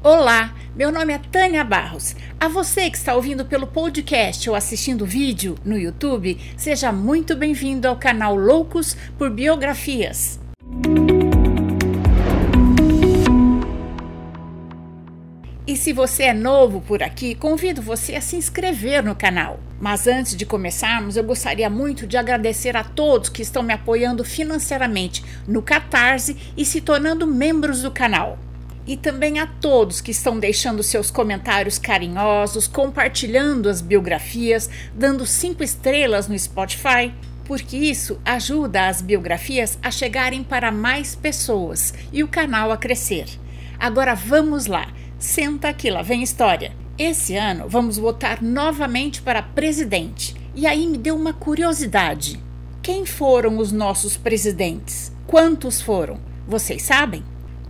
Olá, meu nome é Tânia Barros. A você que está ouvindo pelo podcast ou assistindo vídeo no YouTube, seja muito bem-vindo ao canal Loucos por Biografias. E se você é novo por aqui, convido você a se inscrever no canal. Mas antes de começarmos, eu gostaria muito de agradecer a todos que estão me apoiando financeiramente no Catarse e se tornando membros do canal e também a todos que estão deixando seus comentários carinhosos, compartilhando as biografias, dando cinco estrelas no Spotify, porque isso ajuda as biografias a chegarem para mais pessoas e o canal a crescer. Agora vamos lá, senta aqui, lá vem história. Esse ano vamos votar novamente para presidente. E aí me deu uma curiosidade. Quem foram os nossos presidentes? Quantos foram? Vocês sabem?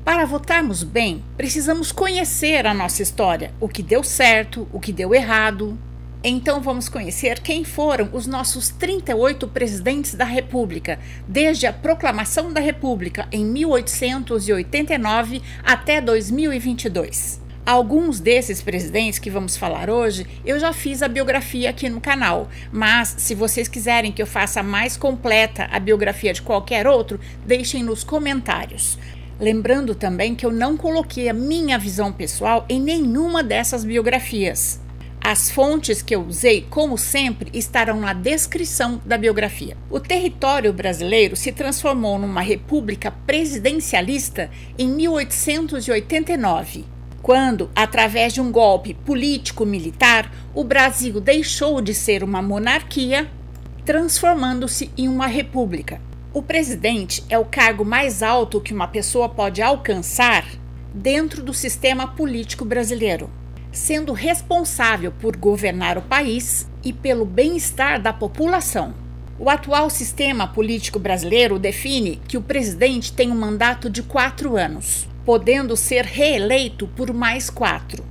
Para votarmos bem, precisamos conhecer a nossa história, o que deu certo, o que deu errado. Então vamos conhecer quem foram os nossos 38 presidentes da República, desde a proclamação da República em 1889 até 2022. Alguns desses presidentes que vamos falar hoje, eu já fiz a biografia aqui no canal, mas se vocês quiserem que eu faça mais completa a biografia de qualquer outro, deixem nos comentários. Lembrando também que eu não coloquei a minha visão pessoal em nenhuma dessas biografias. As fontes que eu usei, como sempre, estarão na descrição da biografia. O território brasileiro se transformou numa república presidencialista em 1889, quando, através de um golpe político-militar, o Brasil deixou de ser uma monarquia, transformando-se em uma república. O presidente é o cargo mais alto que uma pessoa pode alcançar dentro do sistema político brasileiro, sendo responsável por governar o país e pelo bem-estar da população. O atual sistema político brasileiro define que o presidente tem um mandato de quatro anos, podendo ser reeleito por mais quatro.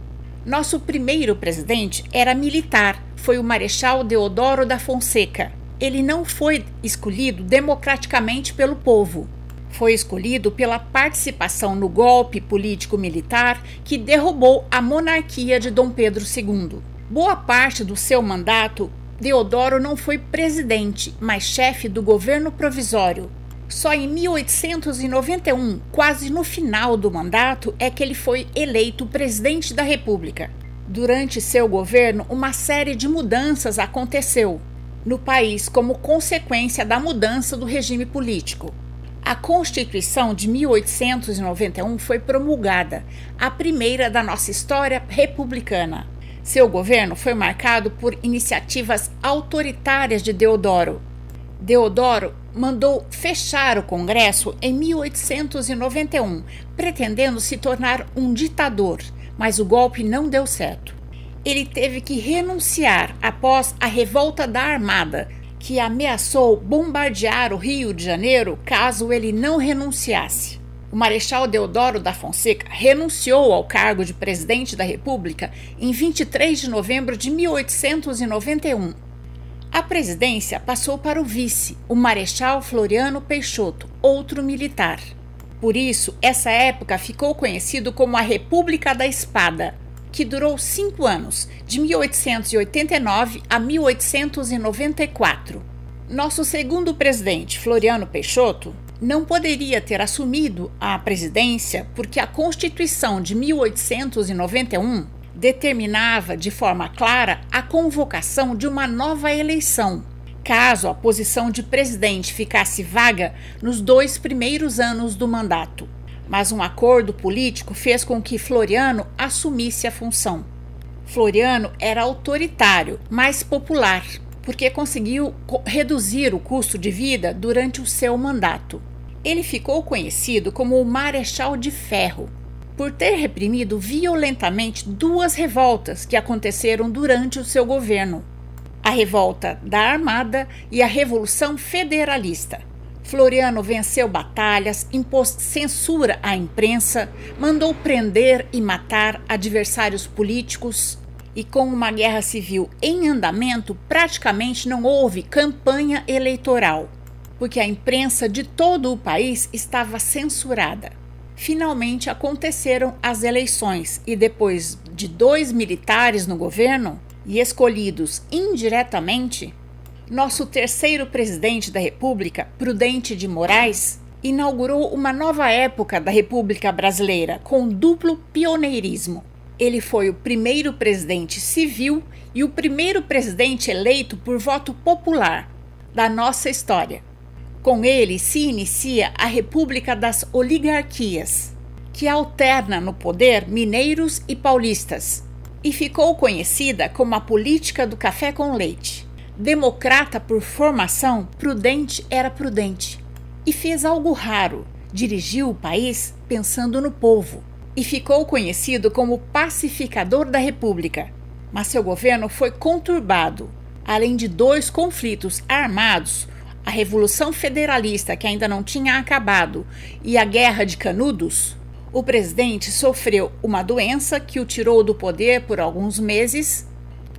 Nosso primeiro presidente era militar, foi o Marechal Deodoro da Fonseca, ele não foi escolhido democraticamente pelo povo. Foi escolhido pela participação no golpe político-militar que derrubou a monarquia de Dom Pedro II. Boa parte do seu mandato, Deodoro não foi presidente, mas chefe do governo provisório. Só em 1891, quase no final do mandato, é que ele foi eleito presidente da República. Durante seu governo, uma série de mudanças aconteceu no país como consequência da mudança do regime político. A Constituição de 1891 foi promulgada, a primeira da nossa história republicana. Seu governo foi marcado por iniciativas autoritárias de Deodoro. Deodoro mandou fechar o Congresso em 1891, pretendendo se tornar um ditador, mas o golpe não deu certo ele teve que renunciar após a revolta da Armada, que ameaçou bombardear o Rio de Janeiro caso ele não renunciasse. O Marechal Deodoro da Fonseca renunciou ao cargo de presidente da República em 23 de novembro de 1891. A presidência passou para o vice, o Marechal Floriano Peixoto, outro militar. Por isso, essa época ficou conhecido como a República da Espada que durou cinco anos, de 1889 a 1894. Nosso segundo presidente, Floriano Peixoto, não poderia ter assumido a presidência porque a Constituição de 1891 determinava de forma clara a convocação de uma nova eleição, caso a posição de presidente ficasse vaga nos dois primeiros anos do mandato mas um acordo político fez com que Floriano assumisse a função. Floriano era autoritário, mas popular, porque conseguiu reduzir o custo de vida durante o seu mandato. Ele ficou conhecido como o Marechal de Ferro, por ter reprimido violentamente duas revoltas que aconteceram durante o seu governo: a revolta da Armada e a Revolução Federalista. Floriano venceu batalhas, impôs censura à imprensa, mandou prender e matar adversários políticos. E com uma guerra civil em andamento, praticamente não houve campanha eleitoral, porque a imprensa de todo o país estava censurada. finalmente aconteceram as eleições e depois de dois militares no governo e escolhidos indiretamente, nosso terceiro presidente da República, Prudente de Moraes, inaugurou uma nova época da República Brasileira com duplo pioneirismo. Ele foi o primeiro presidente civil e o primeiro presidente eleito por voto popular da nossa história. Com ele se inicia a República das Oligarquias, que alterna no poder mineiros e paulistas, e ficou conhecida como a política do café com leite. Democrata por formação, prudente era prudente e fez algo raro: dirigiu o país pensando no povo e ficou conhecido como pacificador da República. Mas seu governo foi conturbado. Além de dois conflitos armados, a Revolução Federalista, que ainda não tinha acabado, e a Guerra de Canudos, o presidente sofreu uma doença que o tirou do poder por alguns meses,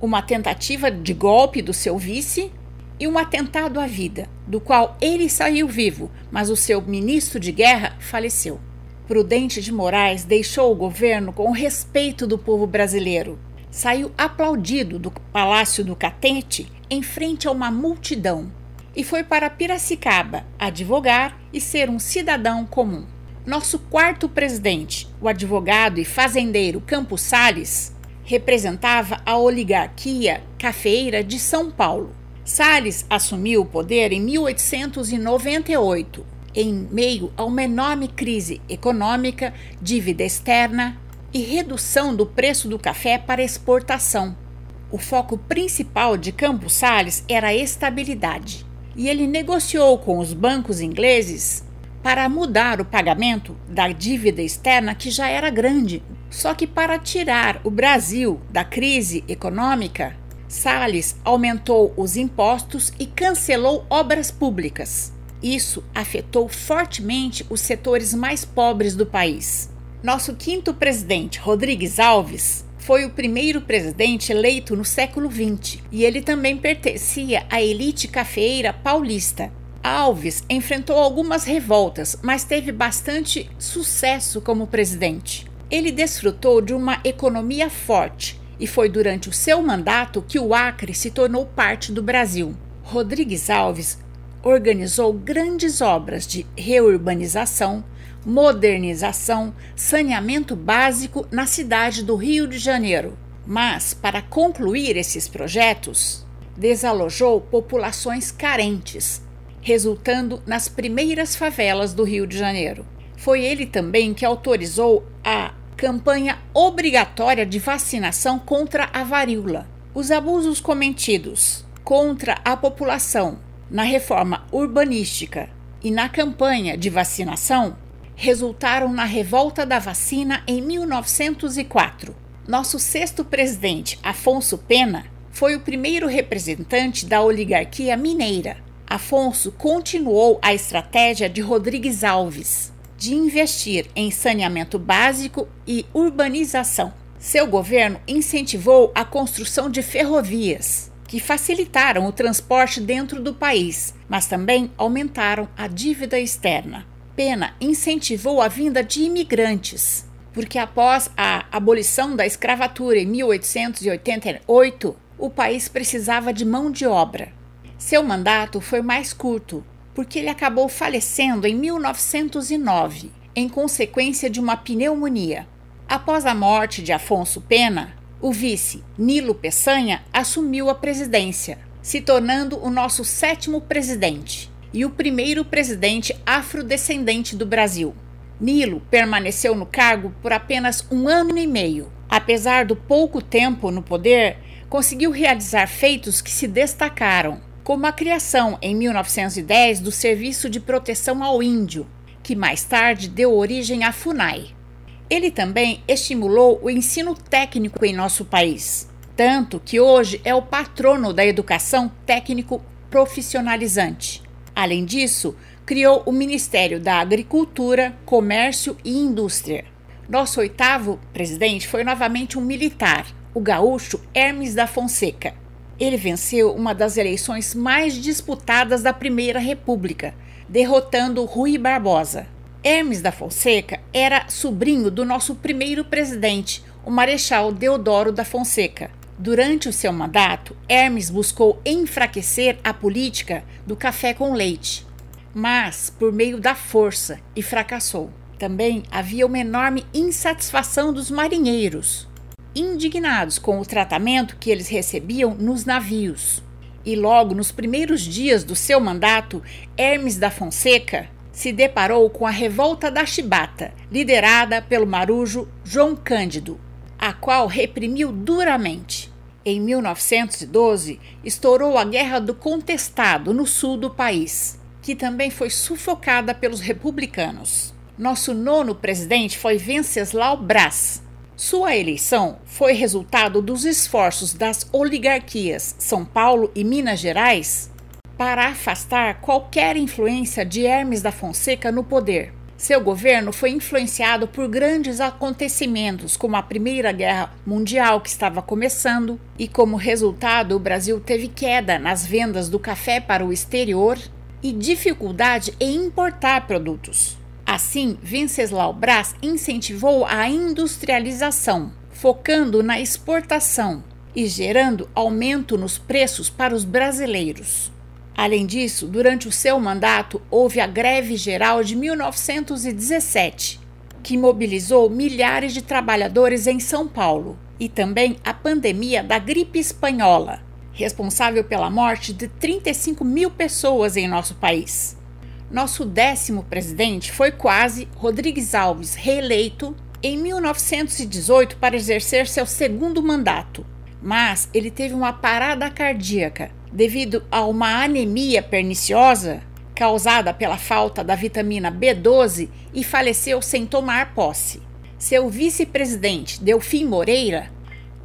uma tentativa de golpe do seu vice e um atentado à vida, do qual ele saiu vivo, mas o seu ministro de guerra faleceu. Prudente de Moraes deixou o governo com o respeito do povo brasileiro. Saiu aplaudido do Palácio do Catete em frente a uma multidão e foi para Piracicaba advogar e ser um cidadão comum. Nosso quarto presidente, o advogado e fazendeiro Campos Sales, representava a oligarquia cafeira de São Paulo. Sales assumiu o poder em 1898 em meio a uma enorme crise econômica, dívida externa e redução do preço do café para exportação. O foco principal de Campos Salles era a estabilidade, e ele negociou com os bancos ingleses para mudar o pagamento da dívida externa que já era grande. Só que para tirar o Brasil da crise econômica, Salles aumentou os impostos e cancelou obras públicas. Isso afetou fortemente os setores mais pobres do país. Nosso quinto presidente, Rodrigues Alves, foi o primeiro presidente eleito no século XX e ele também pertencia à elite cafeeira paulista. Alves enfrentou algumas revoltas, mas teve bastante sucesso como presidente. Ele desfrutou de uma economia forte e foi durante o seu mandato que o Acre se tornou parte do Brasil. Rodrigues Alves organizou grandes obras de reurbanização, modernização, saneamento básico na cidade do Rio de Janeiro. Mas, para concluir esses projetos, desalojou populações carentes, resultando nas primeiras favelas do Rio de Janeiro. Foi ele também que autorizou a campanha obrigatória de vacinação contra a varíola. Os abusos cometidos contra a população na reforma urbanística e na campanha de vacinação resultaram na revolta da vacina em 1904. Nosso sexto presidente, Afonso Pena, foi o primeiro representante da oligarquia mineira. Afonso continuou a estratégia de Rodrigues Alves de investir em saneamento básico e urbanização. Seu governo incentivou a construção de ferrovias, que facilitaram o transporte dentro do país, mas também aumentaram a dívida externa. Pena incentivou a vinda de imigrantes, porque após a abolição da escravatura em 1888, o país precisava de mão de obra. Seu mandato foi mais curto, porque ele acabou falecendo em 1909, em consequência de uma pneumonia. Após a morte de Afonso Pena, o vice, Nilo Peçanha, assumiu a presidência, se tornando o nosso sétimo presidente e o primeiro presidente afrodescendente do Brasil. Nilo permaneceu no cargo por apenas um ano e meio. Apesar do pouco tempo no poder, conseguiu realizar feitos que se destacaram, como a criação, em 1910, do Serviço de Proteção ao Índio, que mais tarde deu origem à FUNAI. Ele também estimulou o ensino técnico em nosso país, tanto que hoje é o patrono da educação técnico profissionalizante. Além disso, criou o Ministério da Agricultura, Comércio e Indústria. Nosso oitavo presidente foi novamente um militar, o gaúcho Hermes da Fonseca. Ele venceu uma das eleições mais disputadas da Primeira República, derrotando Rui Barbosa. Hermes da Fonseca era sobrinho do nosso primeiro presidente, o Marechal Deodoro da Fonseca. Durante o seu mandato, Hermes buscou enfraquecer a política do café com leite, mas por meio da força e fracassou. Também havia uma enorme insatisfação dos marinheiros, indignados com o tratamento que eles recebiam nos navios. E logo nos primeiros dias do seu mandato, Hermes da Fonseca se deparou com a revolta da Chibata, liderada pelo marujo João Cândido, a qual reprimiu duramente. Em 1912, estourou a Guerra do Contestado no sul do país, que também foi sufocada pelos republicanos. Nosso nono presidente foi Venceslau Braz. Sua eleição foi resultado dos esforços das oligarquias São Paulo e Minas Gerais para afastar qualquer influência de Hermes da Fonseca no poder. Seu governo foi influenciado por grandes acontecimentos, como a Primeira Guerra Mundial, que estava começando, e como resultado, o Brasil teve queda nas vendas do café para o exterior e dificuldade em importar produtos. Assim, Venceslau Braz incentivou a industrialização, focando na exportação e gerando aumento nos preços para os brasileiros. Além disso, durante o seu mandato, houve a Greve Geral de 1917, que mobilizou milhares de trabalhadores em São Paulo, e também a pandemia da gripe espanhola, responsável pela morte de 35 mil pessoas em nosso país. Nosso décimo presidente foi quase Rodrigues Alves, reeleito em 1918 para exercer seu segundo mandato, mas ele teve uma parada cardíaca devido a uma anemia perniciosa causada pela falta da vitamina B12 e faleceu sem tomar posse. Seu vice-presidente, Delfim Moreira,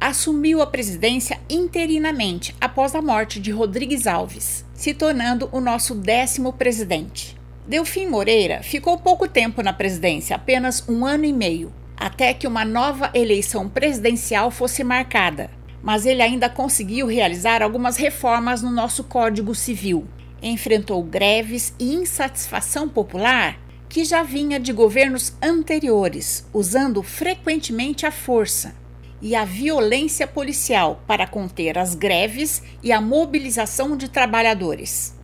assumiu a presidência interinamente após a morte de Rodrigues Alves, se tornando o nosso décimo presidente. Delfim Moreira ficou pouco tempo na presidência, apenas um ano e meio, até que uma nova eleição presidencial fosse marcada, mas ele ainda conseguiu realizar algumas reformas no nosso Código Civil. Enfrentou greves e insatisfação popular que já vinha de governos anteriores, usando frequentemente a força e a violência policial para conter as greves e a mobilização de trabalhadores.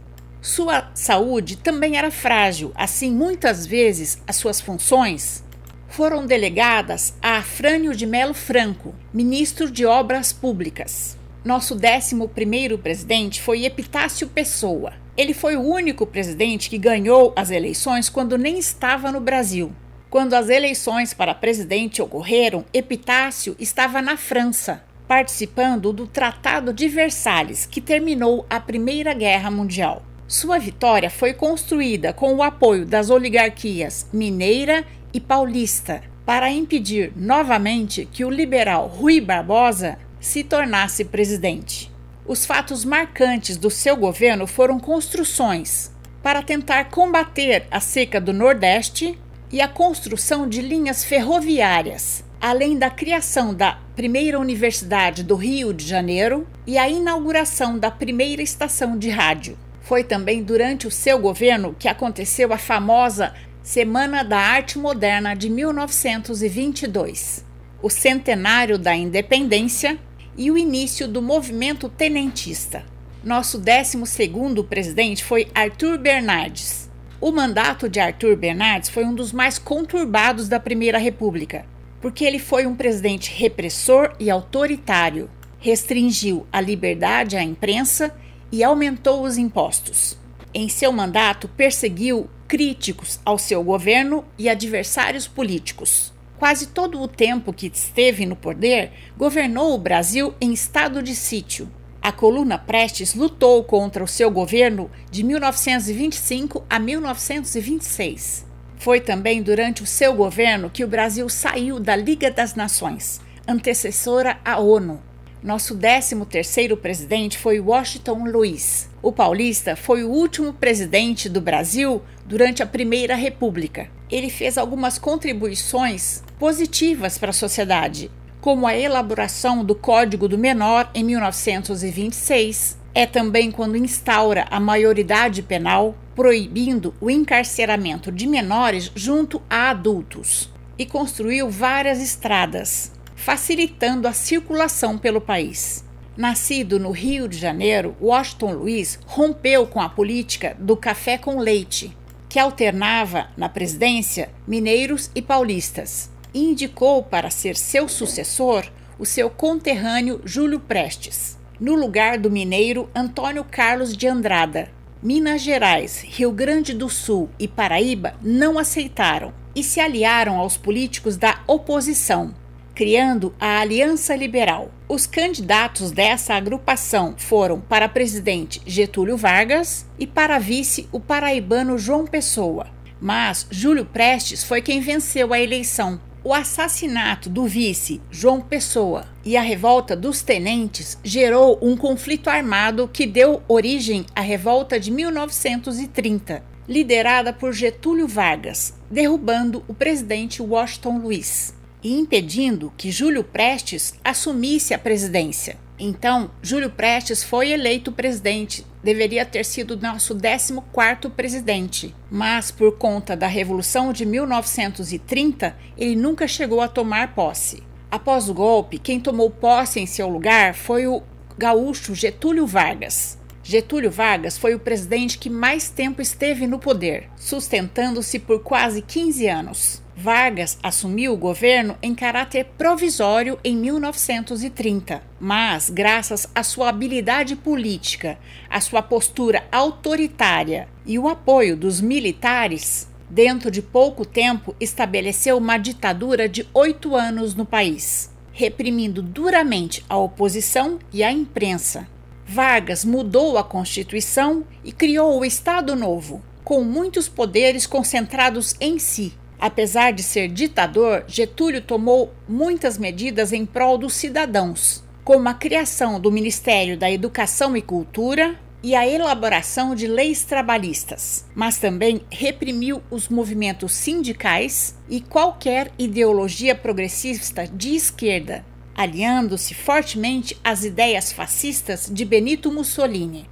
Sua saúde também era frágil, assim, muitas vezes as suas funções foram delegadas a Afrânio de Melo Franco, ministro de Obras Públicas. Nosso 11 presidente foi Epitácio Pessoa. Ele foi o único presidente que ganhou as eleições quando nem estava no Brasil. Quando as eleições para presidente ocorreram, Epitácio estava na França, participando do Tratado de Versalhes, que terminou a Primeira Guerra Mundial. Sua vitória foi construída com o apoio das oligarquias mineira e paulista para impedir novamente que o liberal Rui Barbosa se tornasse presidente. Os fatos marcantes do seu governo foram construções para tentar combater a seca do Nordeste e a construção de linhas ferroviárias, além da criação da primeira Universidade do Rio de Janeiro e a inauguração da primeira estação de rádio. Foi também durante o seu governo que aconteceu a famosa Semana da Arte Moderna de 1922, o centenário da independência e o início do movimento tenentista. Nosso 12º presidente foi Arthur Bernardes. O mandato de Arthur Bernardes foi um dos mais conturbados da Primeira República, porque ele foi um presidente repressor e autoritário, restringiu a liberdade à imprensa e aumentou os impostos. Em seu mandato, perseguiu críticos ao seu governo e adversários políticos. Quase todo o tempo que esteve no poder, governou o Brasil em estado de sítio. A coluna Prestes lutou contra o seu governo de 1925 a 1926. Foi também durante o seu governo que o Brasil saiu da Liga das Nações, antecessora à ONU. Nosso 13º presidente foi Washington Luiz. O paulista foi o último presidente do Brasil durante a Primeira República. Ele fez algumas contribuições positivas para a sociedade, como a elaboração do Código do Menor em 1926. É também quando instaura a maioridade penal, proibindo o encarceramento de menores junto a adultos, e construiu várias estradas, facilitando a circulação pelo país. Nascido no Rio de Janeiro, Washington Luiz rompeu com a política do café com leite, que alternava na presidência mineiros e paulistas, indicou para ser seu sucessor o seu conterrâneo Júlio Prestes, no lugar do mineiro Antônio Carlos de Andrada. Minas Gerais, Rio Grande do Sul e Paraíba não aceitaram e se aliaram aos políticos da oposição, criando a Aliança Liberal. Os candidatos dessa agrupação foram para presidente Getúlio Vargas e para vice o paraibano João Pessoa. Mas Júlio Prestes foi quem venceu a eleição. O assassinato do vice João Pessoa e a revolta dos tenentes gerou um conflito armado que deu origem à revolta de 1930, liderada por Getúlio Vargas, derrubando o presidente Washington Luiz e impedindo que Júlio Prestes assumisse a presidência. Então, Júlio Prestes foi eleito presidente, deveria ter sido nosso 14º presidente, mas por conta da Revolução de 1930, ele nunca chegou a tomar posse. Após o golpe, quem tomou posse em seu lugar foi o gaúcho Getúlio Vargas. Getúlio Vargas foi o presidente que mais tempo esteve no poder, sustentando-se por quase 15 anos. Vargas assumiu o governo em caráter provisório em 1930, mas, graças à sua habilidade política, à sua postura autoritária e o apoio dos militares, dentro de pouco tempo estabeleceu uma ditadura de oito anos no país, reprimindo duramente a oposição e a imprensa. Vargas mudou a Constituição e criou o Estado Novo, com muitos poderes concentrados em si Apesar de ser ditador, Getúlio tomou muitas medidas em prol dos cidadãos, como a criação do Ministério da Educação e Cultura e a elaboração de leis trabalhistas, mas também reprimiu os movimentos sindicais e qualquer ideologia progressista de esquerda, aliando-se fortemente às ideias fascistas de Benito Mussolini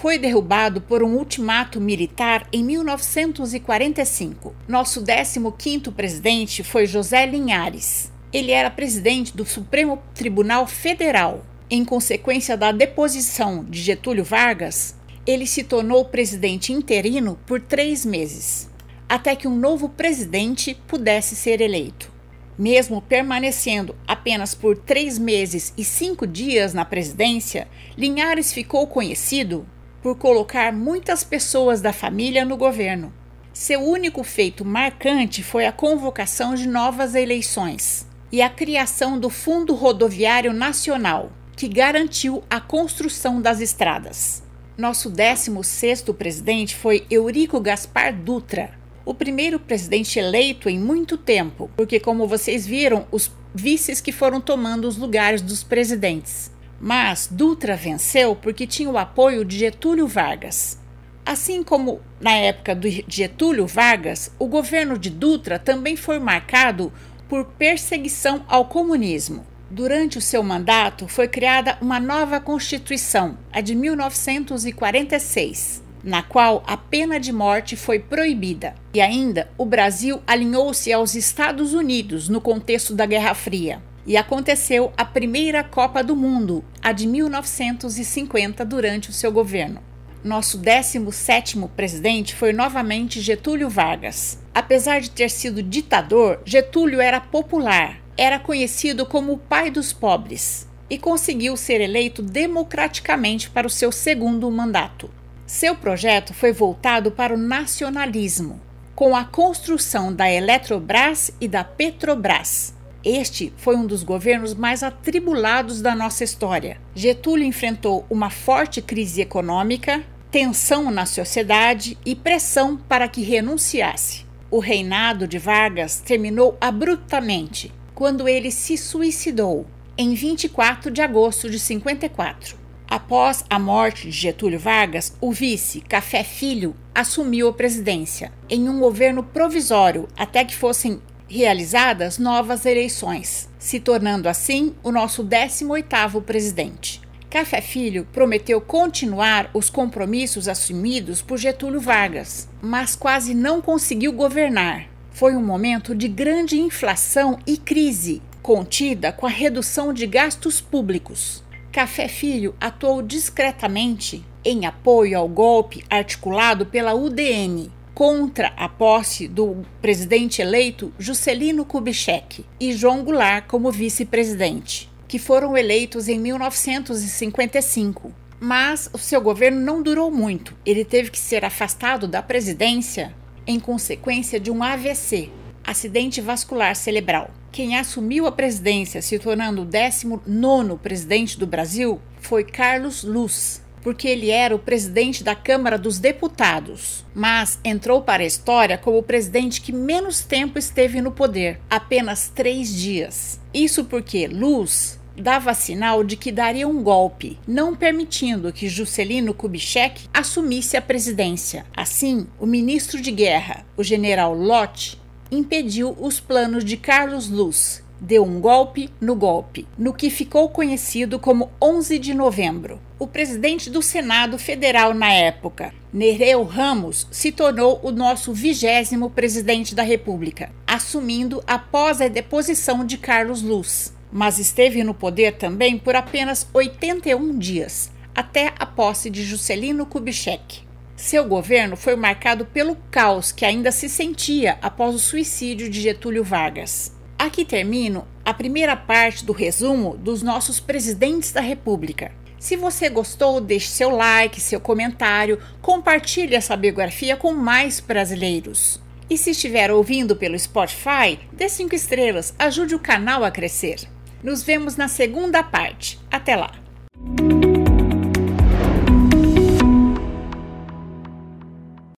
foi derrubado por um ultimato militar em 1945. Nosso 15º presidente foi José Linhares. Ele era presidente do Supremo Tribunal Federal. Em consequência da deposição de Getúlio Vargas, ele se tornou presidente interino por três meses, até que um novo presidente pudesse ser eleito. Mesmo permanecendo apenas por três meses e cinco dias na presidência, Linhares ficou conhecido por colocar muitas pessoas da família no governo. Seu único feito marcante foi a convocação de novas eleições e a criação do Fundo Rodoviário Nacional, que garantiu a construção das estradas. Nosso 16º presidente foi Eurico Gaspar Dutra, o primeiro presidente eleito em muito tempo, porque como vocês viram, os vices que foram tomando os lugares dos presidentes. Mas Dutra venceu porque tinha o apoio de Getúlio Vargas. Assim como na época de Getúlio Vargas, o governo de Dutra também foi marcado por perseguição ao comunismo. Durante o seu mandato, foi criada uma nova Constituição, a de 1946, na qual a pena de morte foi proibida. E ainda, o Brasil alinhou-se aos Estados Unidos no contexto da Guerra Fria e aconteceu a primeira Copa do Mundo, a de 1950, durante o seu governo. Nosso 17º presidente foi novamente Getúlio Vargas. Apesar de ter sido ditador, Getúlio era popular, era conhecido como o pai dos pobres e conseguiu ser eleito democraticamente para o seu segundo mandato. Seu projeto foi voltado para o nacionalismo, com a construção da Eletrobras e da Petrobras, este foi um dos governos mais atribulados da nossa história. Getúlio enfrentou uma forte crise econômica, tensão na sociedade e pressão para que renunciasse. O reinado de Vargas terminou abruptamente quando ele se suicidou em 24 de agosto de 54. Após a morte de Getúlio Vargas, o vice, Café Filho, assumiu a presidência em um governo provisório até que fossem realizadas novas eleições, se tornando assim o nosso 18º presidente. Café Filho prometeu continuar os compromissos assumidos por Getúlio Vargas, mas quase não conseguiu governar. Foi um momento de grande inflação e crise, contida com a redução de gastos públicos. Café Filho atuou discretamente em apoio ao golpe articulado pela UDN contra a posse do presidente eleito Juscelino Kubitschek e João Goulart como vice-presidente que foram eleitos em 1955. Mas o seu governo não durou muito. Ele teve que ser afastado da presidência em consequência de um AVC, acidente vascular cerebral. Quem assumiu a presidência, se tornando o 19 presidente do Brasil, foi Carlos Luz, porque ele era o presidente da Câmara dos Deputados, mas entrou para a história como o presidente que menos tempo esteve no poder apenas três dias. Isso porque Luz dava sinal de que daria um golpe, não permitindo que Juscelino Kubitschek assumisse a presidência. Assim, o ministro de Guerra, o general Lott, impediu os planos de Carlos Luz. Deu um golpe no golpe, no que ficou conhecido como 11 de novembro. O presidente do Senado Federal na época, Nereu Ramos, se tornou o nosso vigésimo presidente da República, assumindo após a deposição de Carlos Luz mas esteve no poder também por apenas 81 dias, até a posse de Juscelino Kubitschek. Seu governo foi marcado pelo caos que ainda se sentia após o suicídio de Getúlio Vargas. Aqui termino a primeira parte do resumo dos nossos presidentes da República. Se você gostou, deixe seu like, seu comentário, compartilhe essa biografia com mais brasileiros. E se estiver ouvindo pelo Spotify, dê 5 estrelas, ajude o canal a crescer. Nos vemos na segunda parte. Até lá!